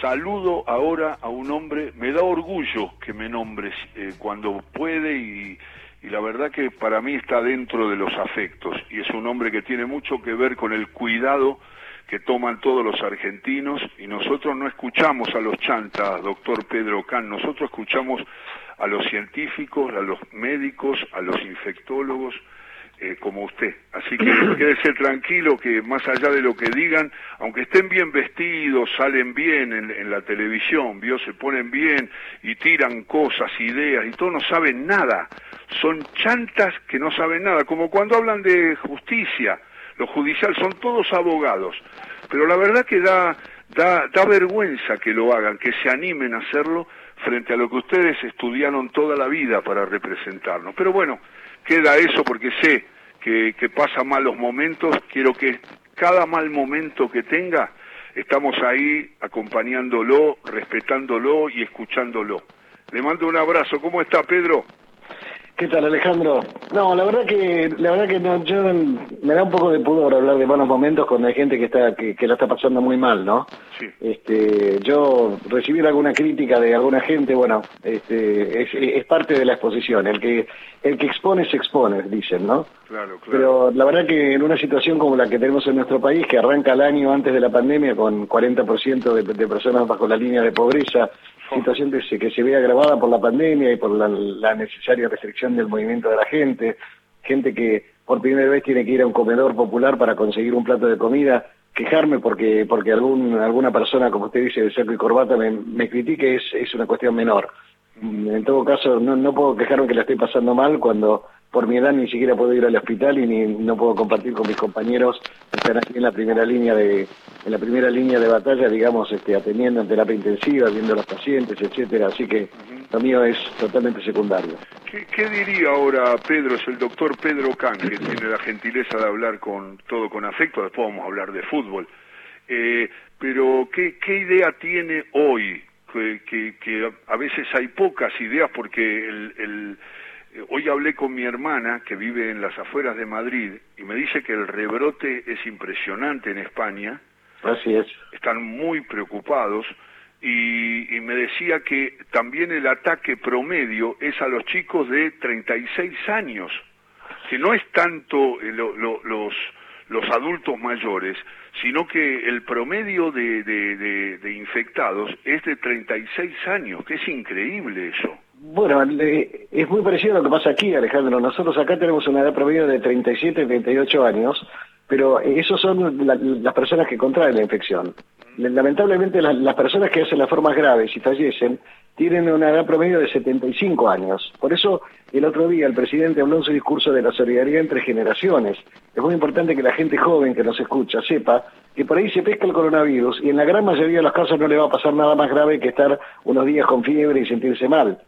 saludo ahora a un hombre, me da orgullo que me nombres eh, cuando puede y, y la verdad que para mí está dentro de los afectos y es un hombre que tiene mucho que ver con el cuidado que toman todos los argentinos y nosotros no escuchamos a los chantas, doctor Pedro Can, nosotros escuchamos a los científicos, a los médicos, a los infectólogos, eh, como usted. Así que quédese tranquilo que más allá de lo que digan, aunque estén bien vestidos, salen bien en, la televisión, vio, se ponen bien y tiran cosas, ideas y todo, no saben nada. Son chantas que no saben nada, como cuando hablan de justicia, lo judicial, son todos abogados. Pero la verdad que da, da, da vergüenza que lo hagan, que se animen a hacerlo frente a lo que ustedes estudiaron toda la vida para representarnos. Pero bueno, queda eso porque sé que, que pasa malos momentos, quiero que cada mal momento que tenga, estamos ahí acompañándolo, respetándolo y escuchándolo. Le mando un abrazo. ¿Cómo está, Pedro? ¿Qué tal, Alejandro? No, la verdad que la verdad que no, yo me da un poco de pudor hablar de malos momentos cuando hay gente que está que, que la está pasando muy mal, ¿no? Sí. Este, yo recibir alguna crítica de alguna gente, bueno, este, es, es parte de la exposición. El que el que expone se expone, dicen, ¿no? Claro, claro. Pero la verdad que en una situación como la que tenemos en nuestro país, que arranca el año antes de la pandemia con 40% de, de personas bajo la línea de pobreza, situación que se, que se ve agravada por la pandemia y por la, la, necesaria restricción del movimiento de la gente, gente que por primera vez tiene que ir a un comedor popular para conseguir un plato de comida, quejarme porque porque algún alguna persona, como usted dice, de cerco y corbata me, me critique es, es una cuestión menor. En todo caso, no, no puedo quejarme que la estoy pasando mal cuando por mi edad ni siquiera puedo ir al hospital y ni no puedo compartir con mis compañeros que están aquí en la primera línea de en la primera línea de batalla, digamos, este, atendiendo en terapia intensiva, viendo a los pacientes, etcétera. Así que lo mío es totalmente secundario. ¿Qué, qué diría ahora Pedro, es el doctor Pedro Can, que tiene la gentileza de hablar con todo con afecto, después vamos a hablar de fútbol. Eh, pero, ¿qué, ¿qué idea tiene hoy? Que, que, que a veces hay pocas ideas porque el, el Hoy hablé con mi hermana, que vive en las afueras de Madrid, y me dice que el rebrote es impresionante en España. Así es. Están muy preocupados. Y, y, me decía que también el ataque promedio es a los chicos de 36 años, que no es tanto lo, lo, los, los adultos mayores, sino que el promedio de, de, de, de infectados es de 36 años, que es increíble eso. Bueno, es muy parecido a lo que pasa aquí, Alejandro. Nosotros acá tenemos una edad promedio de 37, 38 años, pero esos son la, las personas que contraen la infección. Lamentablemente las, las, personas que hacen las formas graves y fallecen tienen una edad promedio de 75 años. Por eso el otro día el presidente habló en su discurso de la solidaridad entre generaciones. Es muy importante que la gente joven que nos escucha sepa que por ahí se pesca el coronavirus y en la gran mayoría de los casos no le va a pasar nada más grave que estar unos días con fiebre y sentirse mal.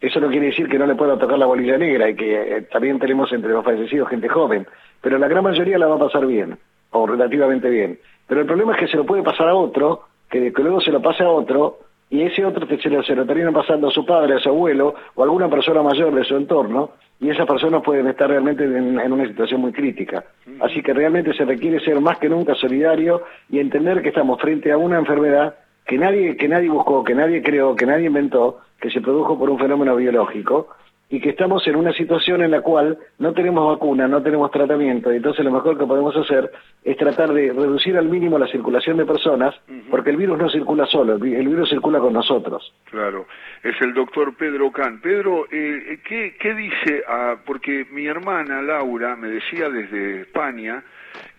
Eso no quiere decir que no le pueda tocar la bolilla negra y que eh, también tenemos entre los fallecidos gente joven, pero la gran mayoría la va a pasar bien, o relativamente bien. Pero el problema es que se lo puede pasar a otro, que, que luego se lo pase a otro, y ese otro se lo, se lo termina pasando a su padre, a su abuelo, o a alguna persona mayor de su entorno, y esas personas pueden estar realmente en, en una situación muy crítica. Así que realmente se requiere ser más que nunca solidario y entender que estamos frente a una enfermedad que nadie, que nadie buscó, que nadie creó, que nadie inventó, que se produjo por un fenómeno biológico y que estamos en una situación en la cual no tenemos vacuna, no tenemos tratamiento, y entonces lo mejor que podemos hacer es tratar de reducir al mínimo la circulación de personas, uh -huh. porque el virus no circula solo, el virus circula con nosotros. Claro, es el doctor Pedro Can. Pedro, eh, ¿qué, ¿qué, dice? Ah, porque mi hermana Laura me decía desde España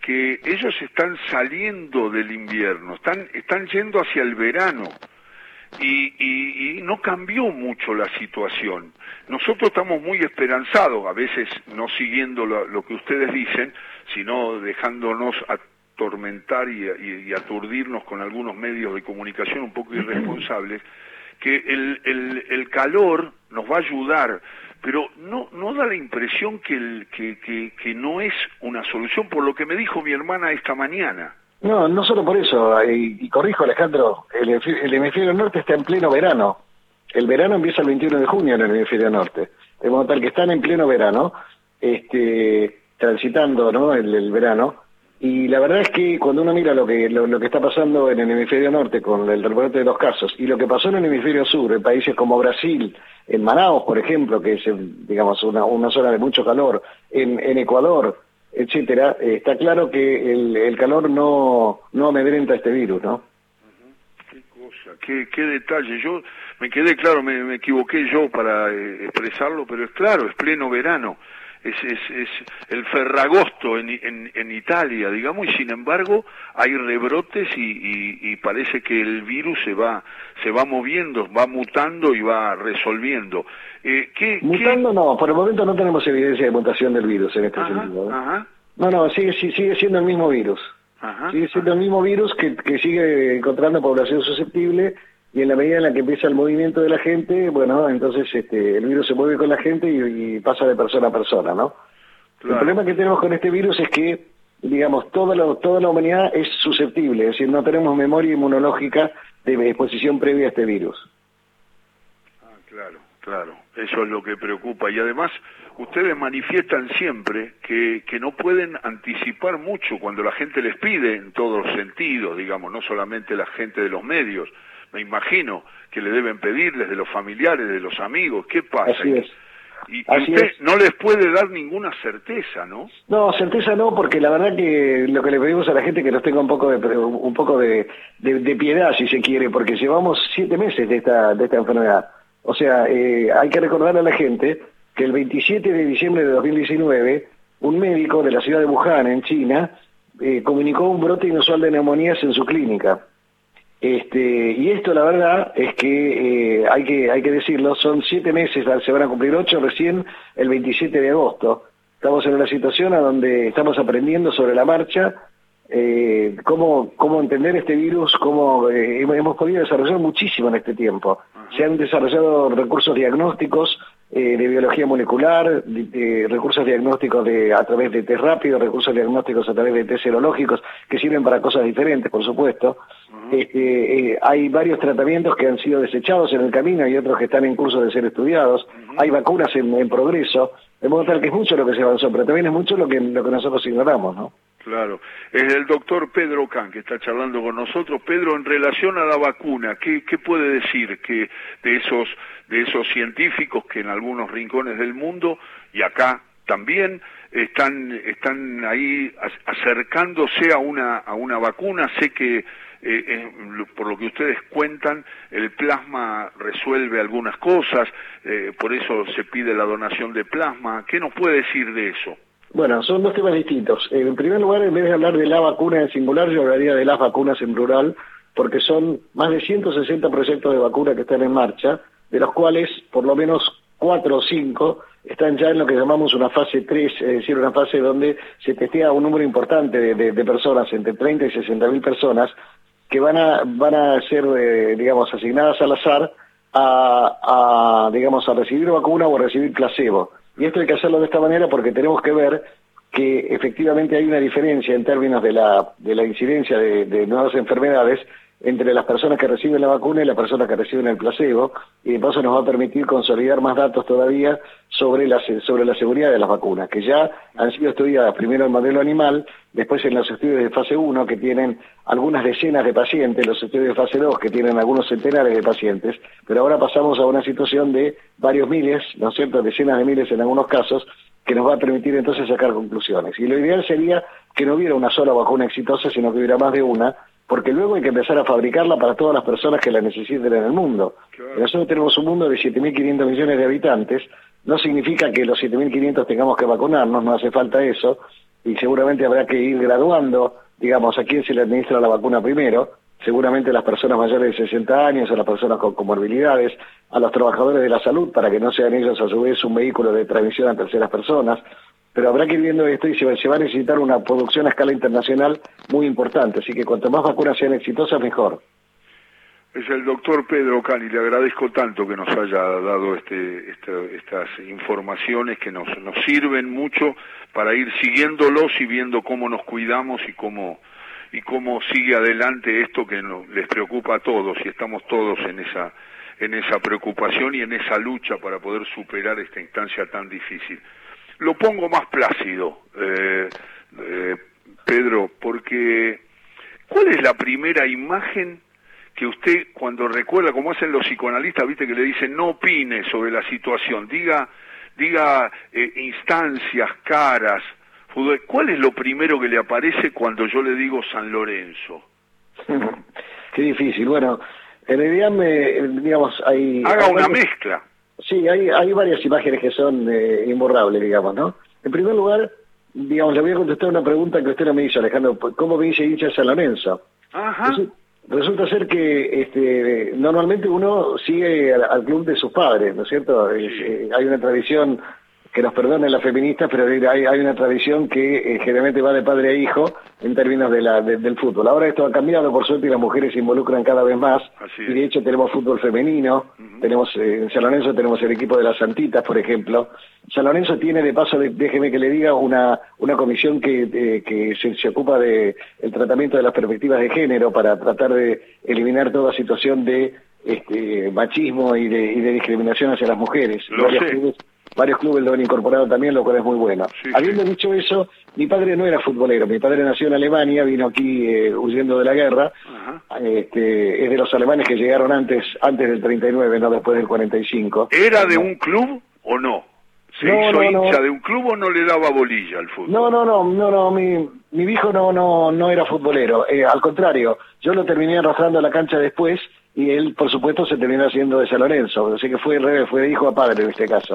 que ellos están saliendo del invierno, están, están yendo hacia el verano y, no cambió mucho la situación. Nosotros estamos muy esperanzados, a veces no siguiendo lo, lo que ustedes dicen, sino dejándonos atormentar y, aturdirnos con algunos medios de comunicación un poco irresponsables, que el, el, el calor nos va a ayudar, pero no, no da la impresión que, el, que, que, no es una solución, por lo que me dijo mi hermana esta mañana. No, no solo por eso, y, y corrijo Alejandro, el, el, hemisferio norte está en pleno verano. El verano empieza el 21 de junio en el hemisferio norte. De modo tal que están en pleno verano, este, transitando ¿no? el verano, Y la verdad es que cuando uno mira lo que lo, que está pasando en el hemisferio norte con el reporte de los casos y lo que pasó en el hemisferio sur, en países como Brasil, en Manaus, por ejemplo, que es digamos una, una zona de mucho calor, en, Ecuador, etcétera, eh, está claro que el, el, calor no no amedrenta este virus, ¿no? Qué cosa, qué, qué detalle. Yo me quedé claro, me, me equivoqué yo para eh, expresarlo, pero es claro, es pleno verano es, es, es el ferragosto en, en, en, Italia, digamos, y sin embargo hay rebrotes y, y, parece que el virus se va se va moviendo, va mutando y va resolviendo. Eh, ¿qué, Mutando no, por el momento no tenemos evidencia de mutación del virus en este sentido. ¿eh? No, no, sigue, sigue siendo el mismo virus. sigue siendo el mismo virus que, que sigue encontrando población susceptible y en la medida en la que empieza el movimiento de la gente, bueno, entonces este, el virus se mueve con la gente y, pasa de persona a persona, ¿no? El problema que tenemos con este virus es que, digamos, toda la, toda la humanidad es susceptible, es decir, no tenemos memoria inmunológica de exposición previa a este virus. Ah, claro, claro, eso es lo que preocupa y además ustedes manifiestan siempre que, que no pueden anticipar mucho cuando la gente les pide en todos los sentidos, digamos, no solamente la gente de los medios, me imagino que le deben pedir desde los familiares, de los amigos, ¿qué pasa? Así es. Y, usted no les puede dar ninguna certeza, ¿no? No, certeza no, porque la verdad que lo que le pedimos a la gente es que nos tenga un poco de un poco de, de, piedad, si se quiere, porque llevamos siete meses de esta de esta enfermedad. O sea, eh, hay que recordar a la gente que el 27 de diciembre de 2019 un médico de la ciudad de Wuhan, en China, eh, comunicó un brote inusual de neumonías en su clínica. Este, y esto la verdad es que eh, hay que hay que decirlo, son siete meses, se van a cumplir ocho recién el 27 de agosto. Estamos en una situación a donde estamos aprendiendo sobre la marcha eh, cómo, cómo entender este virus, cómo eh, hemos podido desarrollar muchísimo en este tiempo. Se han desarrollado recursos diagnósticos eh, de biología molecular, de, recursos diagnósticos de, a través de test rápidos, recursos diagnósticos a través de test serológicos, que sirven para cosas diferentes, por supuesto. Este, hay varios tratamientos que han sido desechados en el camino y otros que están en curso de ser estudiados. Hay vacunas en, en progreso. De modo tal que es mucho lo que se avanzó, pero también es mucho lo que, lo que nosotros ignoramos, ¿no? Claro. Es el doctor Pedro Can que está charlando con nosotros. Pedro, en relación a la vacuna, ¿qué, qué puede decir que de esos, de esos científicos que en algunos rincones del mundo y acá también están, están ahí acercándose a una, a una vacuna? Sé que eh, por lo que ustedes cuentan, el plasma resuelve algunas cosas, eh, por eso se pide la donación de plasma. ¿Qué nos puede decir de eso? Bueno, son dos temas distintos. En primer lugar, en vez de hablar de la vacuna en singular, yo hablaría de las vacunas en plural, porque son más de 160 proyectos de vacuna que están en marcha, de los cuales por lo menos cuatro o cinco están ya en lo que llamamos una fase 3, es decir, una fase donde se testea un número importante de, personas, entre 30 y 60 mil personas, que van a, van a ser, eh, digamos, asignadas al azar a, a, digamos, a recibir vacuna o a recibir placebo. Y esto hay que hacerlo de esta manera porque tenemos que ver que efectivamente hay una diferencia en términos de la, de la incidencia de, nuevas enfermedades entre las personas que reciben la vacuna y las personas que reciben el placebo, y de paso nos va a permitir consolidar más datos todavía sobre la, sobre la seguridad de las vacunas, que ya han sido estudiadas primero en modelo animal, después en los estudios de fase 1, que tienen algunas decenas de pacientes, los estudios de fase 2, que tienen algunos centenares de pacientes, pero ahora pasamos a una situación de varios miles, ¿no es cierto?, decenas de miles en algunos casos, que nos va a permitir entonces sacar conclusiones. Y lo ideal sería que no hubiera una sola vacuna exitosa, sino que hubiera más de una, porque luego hay que empezar a fabricarla para todas las personas que la necesiten en el mundo. Nosotros tenemos un mundo de 7.500 millones de habitantes, no significa que los 7.500 tengamos que vacunarnos, no hace falta eso, y seguramente habrá que ir graduando, digamos, a quién se le administra la vacuna primero, seguramente las personas mayores de 60 años, a las personas con comorbilidades, a los trabajadores de la salud, para que no sean ellos a su vez un vehículo de transmisión a terceras personas, pero habrá que ir viendo esto y se va, a necesitar una producción a escala internacional muy importante, así que cuanto más vacunas sean exitosas, mejor. Es el doctor Pedro Cani, le agradezco tanto que nos haya dado este, estas informaciones que nos, nos sirven mucho para ir siguiéndolos y viendo cómo nos cuidamos y cómo, y cómo sigue adelante esto que nos, les preocupa a todos y estamos todos en esa, en esa preocupación y en esa lucha para poder superar esta instancia tan difícil. Lo pongo más plácido. Eh, eh, Pedro, porque ¿cuál es la primera imagen que usted cuando recuerda, como hacen los psicoanalistas, viste que le dicen no opine sobre la situación, diga, diga eh, instancias, caras, ¿cuál es lo primero que le aparece cuando yo le digo San Lorenzo? Qué difícil, bueno, en realidad me, digamos, hay... Haga una mezcla. Sí, hay, hay varias imágenes que son eh, imborrables, digamos, ¿no? En primer lugar, digamos, le voy a contestar una pregunta que usted no me hizo, Alejandro. ¿Cómo me dice hincha San Lorenzo? Ajá. Resulta ser que este, normalmente uno sigue al, club de sus padres, ¿no es cierto? Eh, hay una tradición que nos perdonen las feministas, pero hay, hay una tradición que eh, generalmente va de padre a hijo en términos de la, del fútbol. Ahora esto ha cambiado, por suerte, y las mujeres se involucran cada vez más. y de hecho tenemos fútbol femenino, tenemos eh, en San Lorenzo tenemos el equipo de las Santitas, por ejemplo. San Lorenzo tiene, de paso, déjeme que le diga, una, una comisión que, que se, se, ocupa de el tratamiento de las perspectivas de género para tratar de eliminar toda situación de este, machismo y de, y de discriminación hacia las mujeres varios clubes lo han incorporado también, lo cual es muy bueno. Habiendo dicho eso, mi padre no era futbolero, mi padre nació en Alemania, vino aquí eh, huyendo de la guerra, este, es de los alemanes que llegaron antes antes del 39, no después del 45. ¿Era de un club o no? ¿Se hizo hincha de un club o no le daba bolilla al fútbol? No, no, no, no, no mi, mi hijo no, no, no era futbolero, eh, al contrario, yo lo terminé arrastrando a la cancha después y él, por supuesto, se terminó haciendo de San Lorenzo, así que fue fue de hijo a padre en este caso.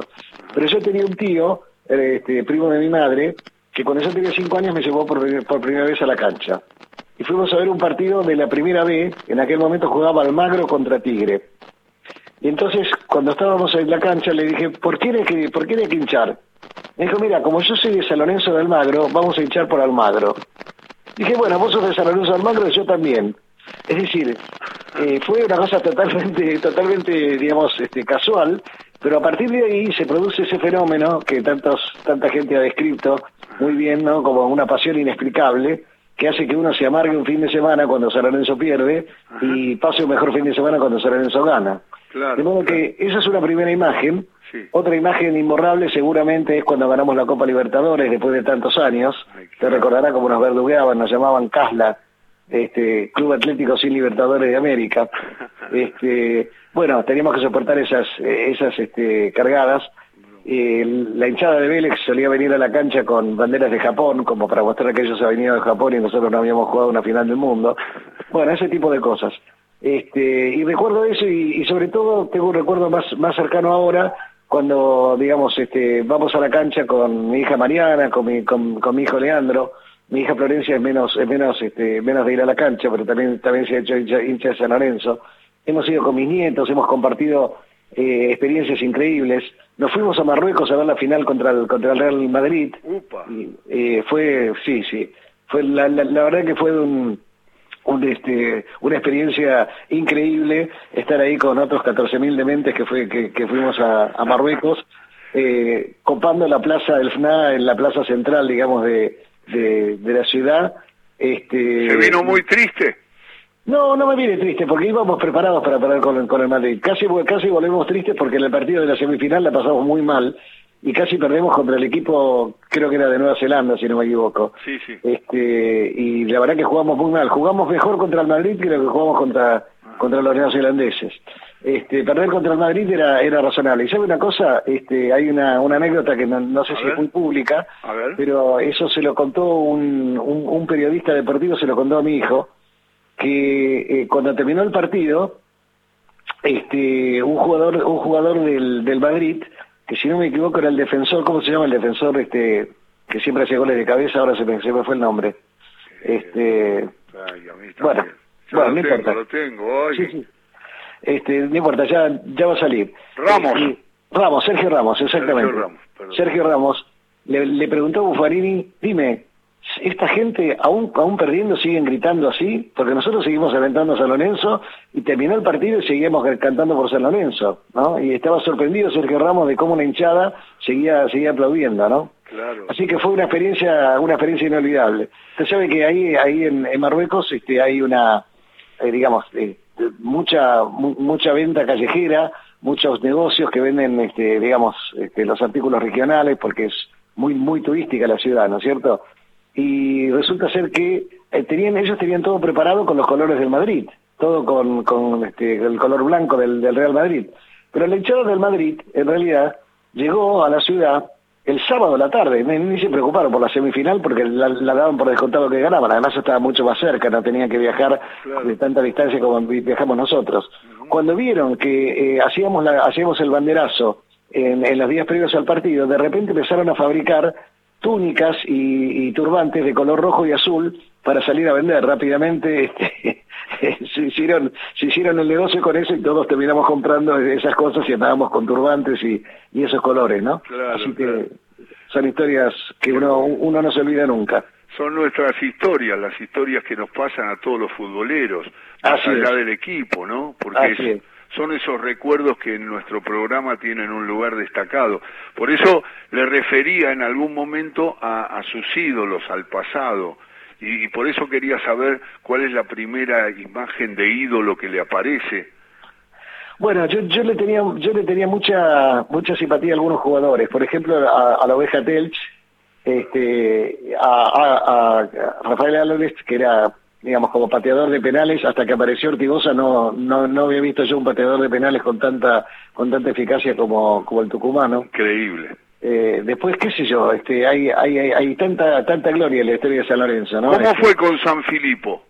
Pero yo tenía un tío, este, primo de mi madre, que cuando yo tenía cinco años me llevó por, por primera vez a la cancha. Y fuimos a ver un partido de la primera B, en aquel momento jugaba Almagro contra Tigre. Y entonces, cuando estábamos en la cancha, le dije, ¿por qué hay que, por qué hay que hinchar? Me dijo, mira, como yo soy de San Lorenzo de Almagro, vamos a hinchar por Almagro. Dije, bueno, vos sos de San Lorenzo de Almagro y yo también. Es decir, eh, fue una cosa totalmente, totalmente, digamos, este, casual, pero a partir de ahí se produce ese fenómeno que tantos, tanta gente ha descrito muy bien, ¿no? Como una pasión inexplicable, que hace que uno se amargue un fin de semana cuando San Lorenzo pierde y pase un mejor fin de semana cuando San Lorenzo gana. de modo que esa es una primera imagen. Otra imagen imborrable seguramente es cuando ganamos la Copa Libertadores después de tantos años. Te recordará como nos verdugueaban, nos llamaban Casla este, Club Atlético sin Libertadores de América. Este, bueno, teníamos que soportar esas, esas este, cargadas. la hinchada de Vélez solía venir a la cancha con banderas de Japón, como para mostrar que ellos habían venido de Japón y nosotros no habíamos jugado una final del mundo. Bueno, ese tipo de cosas. Este, y recuerdo eso y, sobre todo tengo un recuerdo más, más cercano ahora cuando, digamos, este, vamos a la cancha con mi hija Mariana, con mi, con mi hijo Leandro, mi hija Florencia es menos, es menos, este, menos de ir a la cancha, pero también, también se ha hecho hincha, de San Lorenzo. Hemos ido con mis nietos, hemos compartido eh, experiencias increíbles. Nos fuimos a Marruecos a ver la final contra el, contra el Real Madrid. Y, eh, fue, sí, sí. Fue la, la, verdad que fue un, un, este, una experiencia increíble estar ahí con otros 14.000 dementes que, fue, que, que fuimos a, a Marruecos, eh, copando la plaza del FNA, en la plaza central, digamos, de, de, la ciudad. Este, ¿Se vino muy triste? No, no me viene triste, porque íbamos preparados para parar con, con el Madrid. Casi, casi volvemos tristes porque en el partido de la semifinal la pasamos muy mal y casi perdemos contra el equipo, creo que era de Nueva Zelanda, si no me equivoco. Sí, sí. Este, y la verdad que jugamos muy mal. Jugamos mejor contra el Madrid que lo que jugamos contra, contra los neozelandeses este, perder contra el Madrid era, era razonable. Y sabe una cosa, este, hay una, una anécdota que no, sé si es muy pública, pero eso se lo contó un, un, periodista deportivo, se lo contó a mi hijo, que eh, cuando terminó el partido, este, un jugador, un jugador del, del Madrid, que si no me equivoco era el defensor, ¿cómo se llama el defensor este, que siempre hacía goles de cabeza? Ahora se me, se me fue el nombre. Este, bueno, bueno, no importa. Lo tengo, Sí, sí este, no importa, ya, ya va a salir. Ramos. Ramos, Sergio Ramos, exactamente. Sergio Ramos, le, le, preguntó a Buffarini, dime, ¿esta gente aún, aún perdiendo siguen gritando así? Porque nosotros seguimos alentando a San Lorenzo y terminó el partido y seguíamos cantando por San Lorenzo, ¿no? Y estaba sorprendido Sergio Ramos de cómo una hinchada seguía, seguía aplaudiendo, ¿no? Claro. Así que fue una experiencia, una experiencia inolvidable. Usted sabe que ahí, ahí en, Marruecos este, hay una, eh, digamos, eh, mucha mucha venta callejera, muchos negocios que venden, este, digamos, este, los artículos regionales porque es muy muy turística la ciudad, ¿no es cierto? y resulta ser que eh, tenían ellos tenían todo preparado con los colores del Madrid, todo con, con este, el color blanco del, del Real Madrid. Pero el hinchada del Madrid, en realidad, llegó a la ciudad el sábado de la tarde, ni, se preocuparon por la semifinal porque la, daban por descontado que ganaban, además estaba mucho más cerca, no tenían que viajar de tanta distancia como viajamos nosotros. Cuando vieron que eh, hacíamos, la, hacíamos el banderazo en, en los días previos al partido, de repente empezaron a fabricar túnicas y, turbantes de color rojo y azul para salir a vender rápidamente. Este, se, hicieron, se hicieron el negocio con eso y todos terminamos comprando esas cosas y andábamos con turbantes y, y esos colores, ¿no? Así que son historias que uno, uno no se olvida nunca. Son nuestras historias, las historias que nos pasan a todos los futboleros, más allá del equipo, ¿no? Porque son esos recuerdos que en nuestro programa tienen un lugar destacado. Por eso le refería en algún momento a, sus ídolos, al pasado, y, por eso quería saber cuál es la primera imagen de ídolo que le aparece. Bueno, yo, yo le tenía yo le tenía mucha mucha simpatía a algunos jugadores, por ejemplo a, la oveja Telch, este, a, a Rafael Álvarez que era digamos, como pateador de penales, hasta que apareció Ortigosa no, no, no había visto yo un pateador de penales con tanta, con tanta eficacia como, como el tucumano. Increíble. Eh, después, qué sé yo, este, hay, hay, hay, tanta, tanta gloria en la historia de San Lorenzo, ¿no? ¿Cómo este, fue con San Filipo?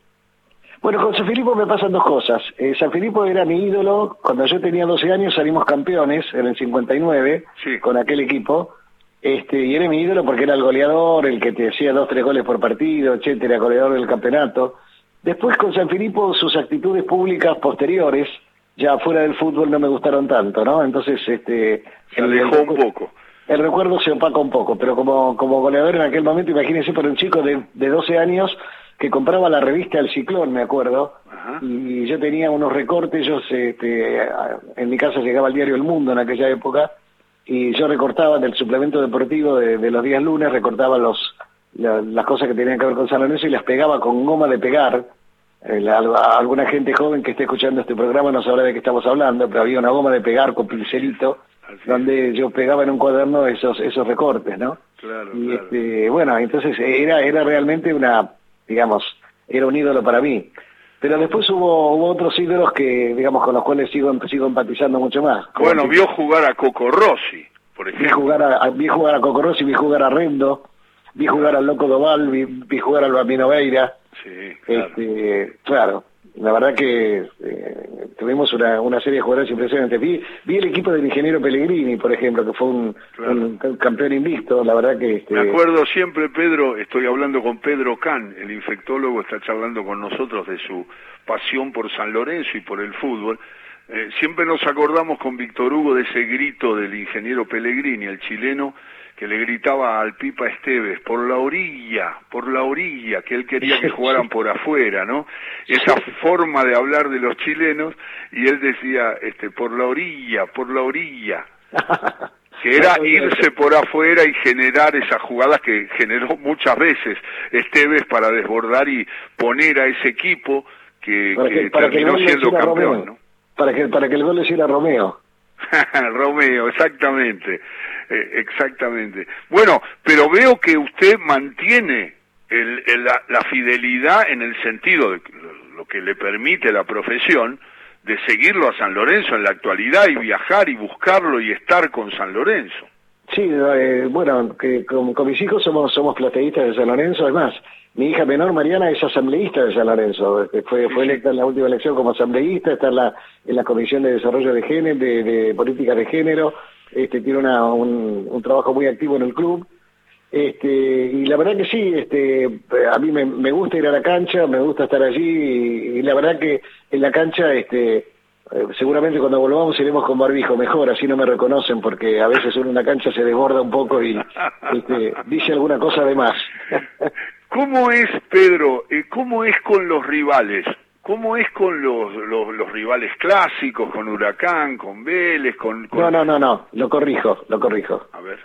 Bueno, con San Filipo me pasan dos cosas. Eh, San Filipo era mi ídolo. Cuando yo tenía 12 años salimos campeones en el 59 con aquel equipo. Este, y era mi ídolo porque era el goleador, el que te hacía dos, tres goles por partido, etcétera, goleador del campeonato. Después con San Filipo sus actitudes públicas posteriores, ya fuera del fútbol no me gustaron tanto, ¿no? Entonces, este... Se alejó un poco. El recuerdo se opaca un poco, pero como, como goleador en aquel momento, imagínense por un chico de, de 12 años que compraba la revista El Ciclón, me acuerdo, y yo tenía unos recortes, yo este, en mi casa llegaba el diario El Mundo en aquella época, y yo recortaba del suplemento deportivo de, de los días lunes, recortaba los las cosas que tenían que ver con San Lorenzo y las pegaba con goma de pegar. Eh, alguna gente joven que esté escuchando este programa no sabrá de qué estamos hablando, pero había una goma de pegar con pincelito donde yo pegaba en un cuaderno esos esos recortes, ¿no? Claro, y Este, bueno, entonces era era realmente una, digamos, era un ídolo para mí. Pero después hubo, hubo otros ídolos que, digamos, con los cuales sigo, sigo empatizando mucho más. Bueno, vio jugar a Coco Rossi, por ejemplo. Vi jugar a, vi jugar a Coco Rossi, vi jugar a Rendo, vi jugar al Loco Doval, vi, jugar al Bambino Veira. Sí, claro. Este, claro, la verdad que eh, tuvimos una, una serie de jugadores impresionantes. Vi, vi el equipo del ingeniero Pellegrini, por ejemplo, que fue un, campeón invicto, la verdad que... Este... Me acuerdo siempre, Pedro, estoy hablando con Pedro Can, el infectólogo, está charlando con nosotros de su pasión por San Lorenzo y por el fútbol. Eh, siempre nos acordamos con Víctor Hugo de ese grito del ingeniero Pellegrini, el chileno, que le gritaba al Pipa Esteves, por la orilla, por la orilla, que él quería que jugaran por afuera, ¿no? Esa forma de hablar de los chilenos, y él decía, este, por la orilla, por la orilla. que era irse por afuera y generar esas jugadas que generó muchas veces Esteves para desbordar y poner a ese equipo que, terminó siendo campeón, ¿no? Para que, para que el gol le hiciera Romeo. Romeo, exactamente, eh, exactamente. Bueno, pero veo que usted mantiene el, la, fidelidad en el sentido de lo que le permite la profesión de seguirlo a San Lorenzo en la actualidad y viajar y buscarlo y estar con San Lorenzo. Sí, eh, bueno, que con, mis hijos somos somos plateístas de San Lorenzo, además mi hija menor, Mariana, es asambleísta de San Lorenzo. Este, fue, fue electa en la última elección como asambleísta, está en la, en la Comisión de Desarrollo de Género, de, Política de Género. Este, tiene una, un, trabajo muy activo en el club. Este, y la verdad que sí, este, a mí me, gusta ir a la cancha, me gusta estar allí y, la verdad que en la cancha, este, eh, seguramente cuando volvamos iremos con barbijo mejor, así no me reconocen porque a veces uno en la cancha se desborda un poco y este, dice alguna cosa de más. ¿Cómo es, Pedro, eh, cómo es con los rivales? ¿Cómo es con los, los, rivales clásicos, con Huracán, con Vélez, con, No, no, no, no, lo corrijo, lo corrijo. A ver.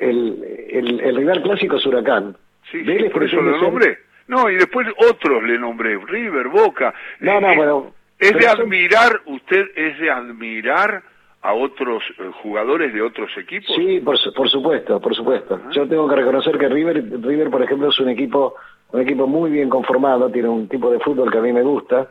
El, el, rival clásico es Huracán. Sí, Vélez, por eso lo nombré. No, y después otros le nombré, River, Boca. No, no, eh, bueno... Es de admirar, usted es de admirar a otros eh, jugadores de otros equipos? Sí, por, por supuesto, por supuesto. Yo tengo que reconocer que River, River, por ejemplo, es un equipo un equipo muy bien conformado, tiene un tipo de fútbol que a mí me gusta.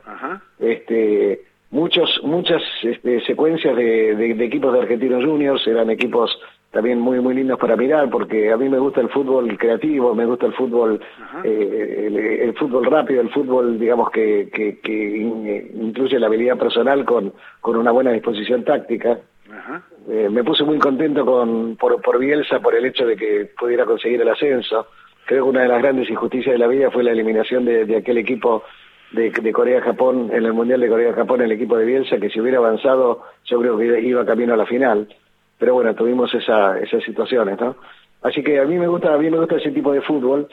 Este, muchos, muchas este, secuencias de, de, equipos de Argentinos Juniors eran equipos también muy muy lindos para mirar porque a mí me gusta el fútbol creativo, me gusta el fútbol eh, el, fútbol rápido, el fútbol digamos que, que, que, incluye la habilidad personal con, con una buena disposición táctica. Eh, me puse muy contento con por, por Bielsa por el hecho de que pudiera conseguir el ascenso. Creo que una de las grandes injusticias de la vida fue la eliminación de, de aquel equipo de, de Corea-Japón en el Mundial de Corea-Japón, el equipo de Bielsa, que si hubiera avanzado yo creo que iba camino a la final pero bueno, tuvimos esa, esas situaciones, ¿no? Así que a mí me gusta, a mí me gusta ese tipo de fútbol,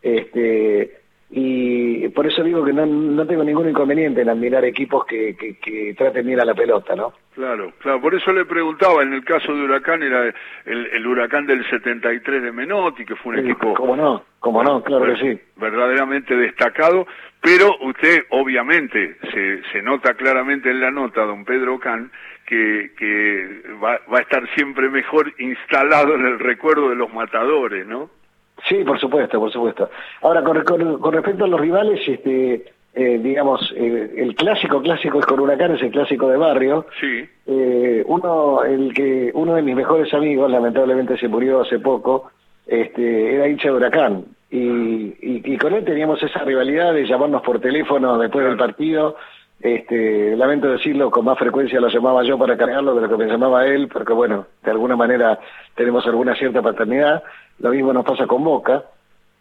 este, y por eso digo que no, no tengo ningún inconveniente en admirar equipos que, que, traten bien a la pelota, ¿no? Claro, claro, por eso le preguntaba, en el caso de Huracán era el, el Huracán del 73 de Menotti, que fue un equipo... Como no, como no, claro que sí. Verdaderamente destacado, pero usted obviamente se, se nota claramente en la nota, don Pedro Can, que, que va, va, a estar siempre mejor instalado en el recuerdo de los matadores, ¿no? Sí, por supuesto, por supuesto. Ahora, con, con, respecto a los rivales, este, eh, digamos, eh, el clásico clásico es con Huracán, es el clásico de barrio. Sí. Eh, uno, el que, uno de mis mejores amigos, lamentablemente se murió hace poco, este, era hincha de Huracán. Y, y, con él teníamos esa rivalidad de llamarnos por teléfono después del partido. Este, lamento decirlo, con más frecuencia lo llamaba yo para cargarlo de lo que me llamaba él, porque bueno, de alguna manera tenemos alguna cierta paternidad. Lo mismo nos pasa con Boca.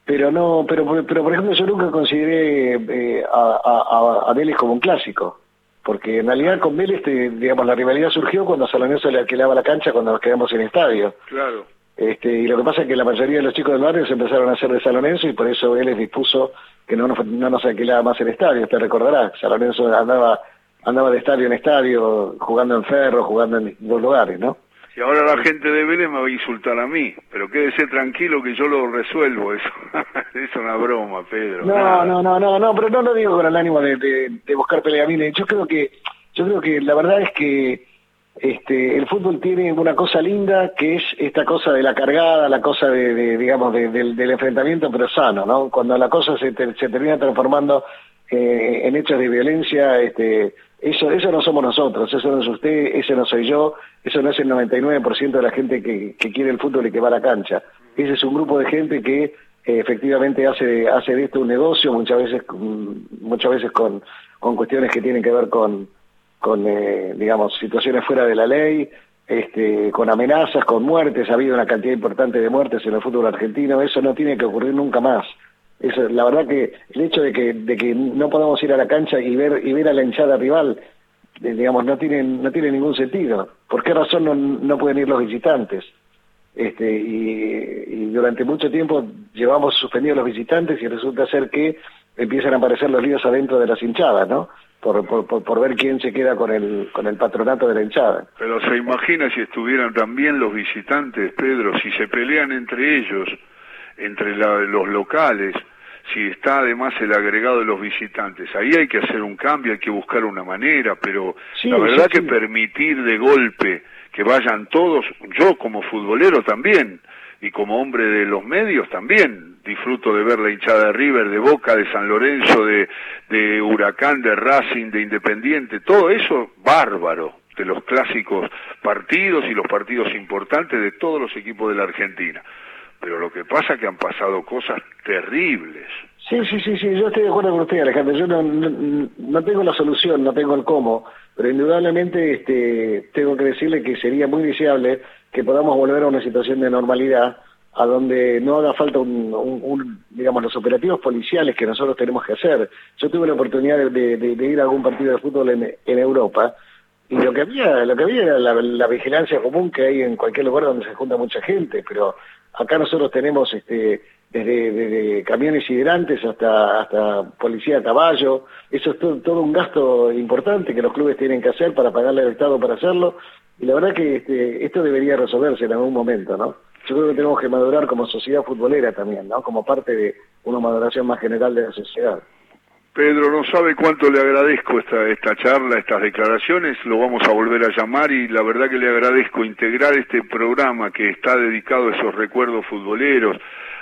Pero no, pero, pero por ejemplo yo nunca consideré eh, a, a, Vélez como un clásico porque en realidad con Vélez, digamos, la rivalidad surgió cuando San Lorenzo le alquilaba la cancha cuando nos quedamos en estadio. Claro. Este, y lo que pasa es que la mayoría de los chicos del barrio se empezaron a hacer de San Lorenzo y por eso él les dispuso que no nos, no nos alquilaba más el estadio. Usted recordará, San Lorenzo andaba, andaba de estadio en estadio, jugando en Ferro, jugando en dos lugares, ¿no? Y ahora la gente de Vélez me va a insultar a mí, pero quédese tranquilo que yo lo resuelvo, eso es una broma, Pedro. No, no, no, no, no, pero no lo digo con el ánimo de, de, de buscar pelea. Mire, yo creo que, yo creo que la verdad es que este, el fútbol tiene una cosa linda que es esta cosa de la cargada, la cosa de, digamos, del, enfrentamiento pero sano, ¿no? Cuando la cosa se, se termina transformando eh, en hechos de violencia, este, eso, eso no somos nosotros, eso no es usted, ese no soy yo, eso no es el 99% de la gente que, que quiere el fútbol y que va a la cancha. Ese es un grupo de gente que eh, efectivamente hace, hace de esto un negocio, muchas veces, muchas veces con cuestiones que tienen que ver con con eh, digamos, situaciones fuera de la ley, este, con amenazas, con muertes, ha habido una cantidad importante de muertes en el fútbol argentino, eso no tiene que ocurrir nunca más. Eso, la verdad que el hecho de que, de que no podamos ir a la cancha y ver, y ver a la hinchada rival, eh, digamos, no tiene, no tiene ningún sentido. ¿Por qué razón no, no pueden ir los visitantes? Este, y, y, durante mucho tiempo llevamos suspendidos los visitantes y resulta ser que empiezan a aparecer los líos adentro de las hinchadas, ¿no? Por, por, por, ver quién se queda con el, con el patronato de la hinchada. Pero se imagina si estuvieran también los visitantes, Pedro, si se pelean entre ellos, entre los locales, si está además el agregado de los visitantes. Ahí hay que hacer un cambio, hay que buscar una manera, pero la verdad que permitir de golpe que vayan todos, yo como futbolero también, y como hombre de los medios también disfruto de ver la hinchada de River, de Boca, de San Lorenzo, de, de Huracán, de Racing, de Independiente, todo eso bárbaro de los clásicos partidos y los partidos importantes de todos los equipos de la Argentina. Pero lo que pasa es que han pasado cosas terribles. Sí, sí, sí, sí, yo estoy de acuerdo con usted, Alejandro. Yo no, no, tengo la solución, no tengo el cómo, pero indudablemente este, tengo que decirle que sería muy deseable que podamos volver a una situación de normalidad a donde no haga falta un, digamos los operativos policiales que nosotros tenemos que hacer. Yo tuve la oportunidad de, de, ir a algún partido de fútbol en, en, Europa y lo que había lo que había era la, vigilancia común que hay en cualquier lugar donde se junta mucha gente, pero acá nosotros tenemos este desde, desde camiones hidrantes hasta hasta policía a caballo, eso es todo, todo un gasto importante que los clubes tienen que hacer para pagarle al Estado para hacerlo y la verdad que este, esto debería resolverse en algún momento, ¿no? Yo creo que tenemos que madurar como sociedad futbolera también, ¿no? Como parte de una maduración más general de la sociedad. Pedro, no sabe cuánto le agradezco esta, esta charla, estas declaraciones, lo vamos a volver a llamar y la verdad que le agradezco integrar este programa que está dedicado a esos recuerdos futboleros,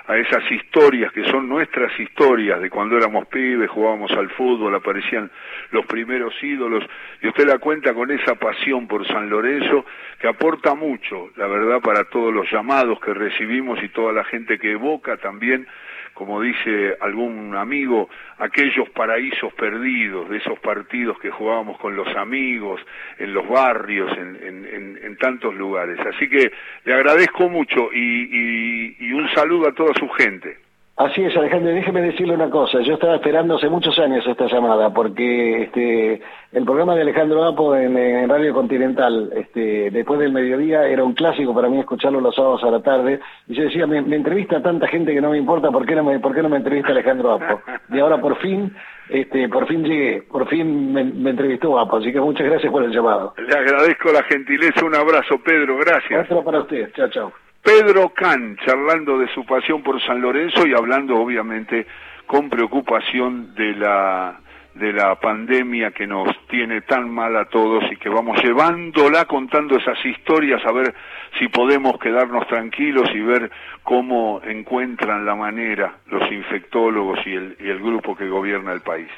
a esas historias que son nuestras historias de cuando éramos pibes, jugábamos al fútbol, aparecían los primeros ídolos, y usted la cuenta con esa pasión por San Lorenzo que aporta mucho, la verdad, para todos los llamados que recibimos y toda la gente que evoca también como dice algún amigo, aquellos paraísos perdidos de esos partidos que jugábamos con los amigos, en los barrios, en, tantos lugares. Así que le agradezco mucho y un saludo a toda su gente. Así es, Alejandro, déjeme decirle una cosa. Yo estaba esperando hace muchos años esta llamada, porque este, el programa de Alejandro Apo en, Radio Continental, este, después del mediodía, era un clásico para mí escucharlo los sábados a la tarde. Y yo decía, me, entrevista a tanta gente que no me importa, ¿por qué no me, por qué no me entrevista Alejandro Apo? Y ahora por fin, este, por fin llegué, por fin me, entrevistó Apo, así que muchas gracias por el llamado. Le agradezco la gentileza, un abrazo, Pedro, gracias. Otro para usted, chao, chao. Pedro Can, charlando de su pasión por San Lorenzo y hablando obviamente con preocupación de la de la pandemia que nos tiene tan mal a todos y que vamos llevándola contando esas historias a ver si podemos quedarnos tranquilos y ver cómo encuentran la manera los infectólogos y el, y el grupo que gobierna el país.